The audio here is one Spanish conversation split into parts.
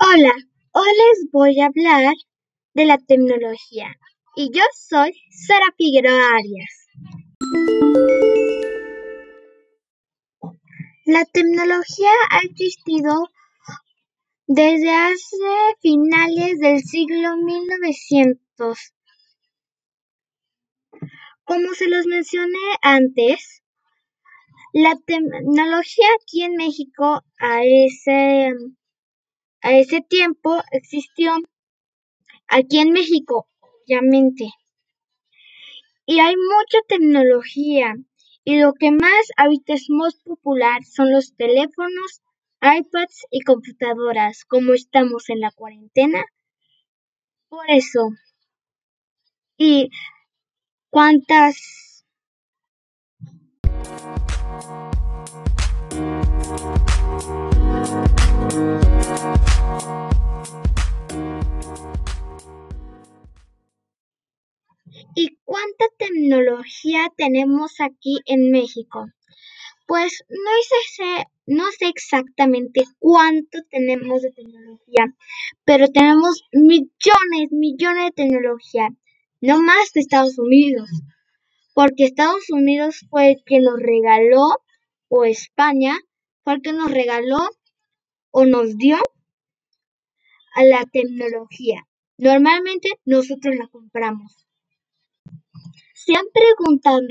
Hola, hoy les voy a hablar de la tecnología y yo soy Sara Figueroa Arias. La tecnología ha existido desde hace finales del siglo 1900. Como se los mencioné antes, la tecnología aquí en México a ese, a ese tiempo existió aquí en México, obviamente. Y hay mucha tecnología. Y lo que más ahorita es más popular son los teléfonos, iPads y computadoras, como estamos en la cuarentena. Por eso. ¿Y cuántas ¿Y cuánta tecnología tenemos aquí en México? Pues no sé, no sé exactamente cuánto tenemos de tecnología, pero tenemos millones, millones de tecnología, no más de Estados Unidos, porque Estados Unidos fue el que nos regaló, o España fue el que nos regaló o nos dio a la tecnología. Normalmente nosotros la compramos. ¿Se han preguntado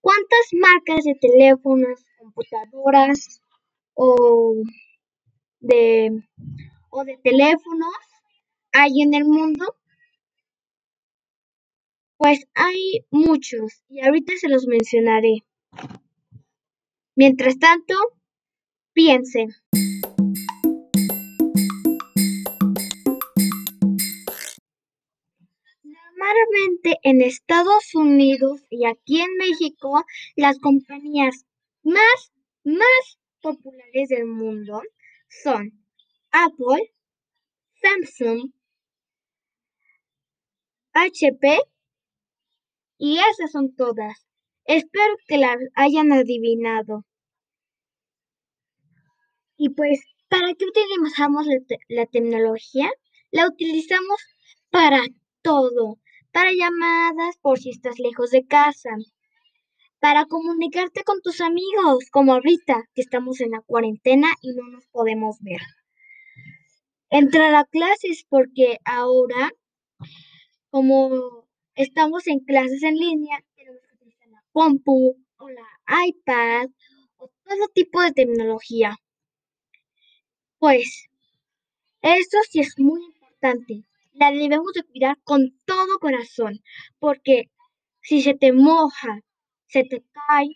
cuántas marcas de teléfonos, computadoras o de, o de teléfonos hay en el mundo? Pues hay muchos y ahorita se los mencionaré. Mientras tanto, piensen. Normalmente en Estados Unidos y aquí en México, las compañías más, más populares del mundo son Apple, Samsung, HP y esas son todas. Espero que las hayan adivinado. Y pues, ¿para qué utilizamos la, tecnología? La utilizamos para todo para llamadas por si estás lejos de casa, para comunicarte con tus amigos, como ahorita que estamos en la cuarentena y no nos podemos ver. Entrar a clases porque ahora, como estamos en clases en línea, tenemos que utilizar la compu o la iPad o todo tipo de tecnología. Pues, esto sí es muy importante la debemos de cuidar con todo corazón, porque si se te moja, se te cae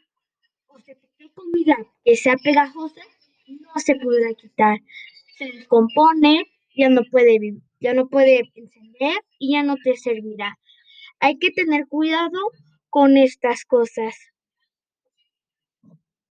o se te cae comida que sea pegajosa, no se podrá quitar. Se descompone, ya no puede ya no puede encender y ya no te servirá. Hay que tener cuidado con estas cosas.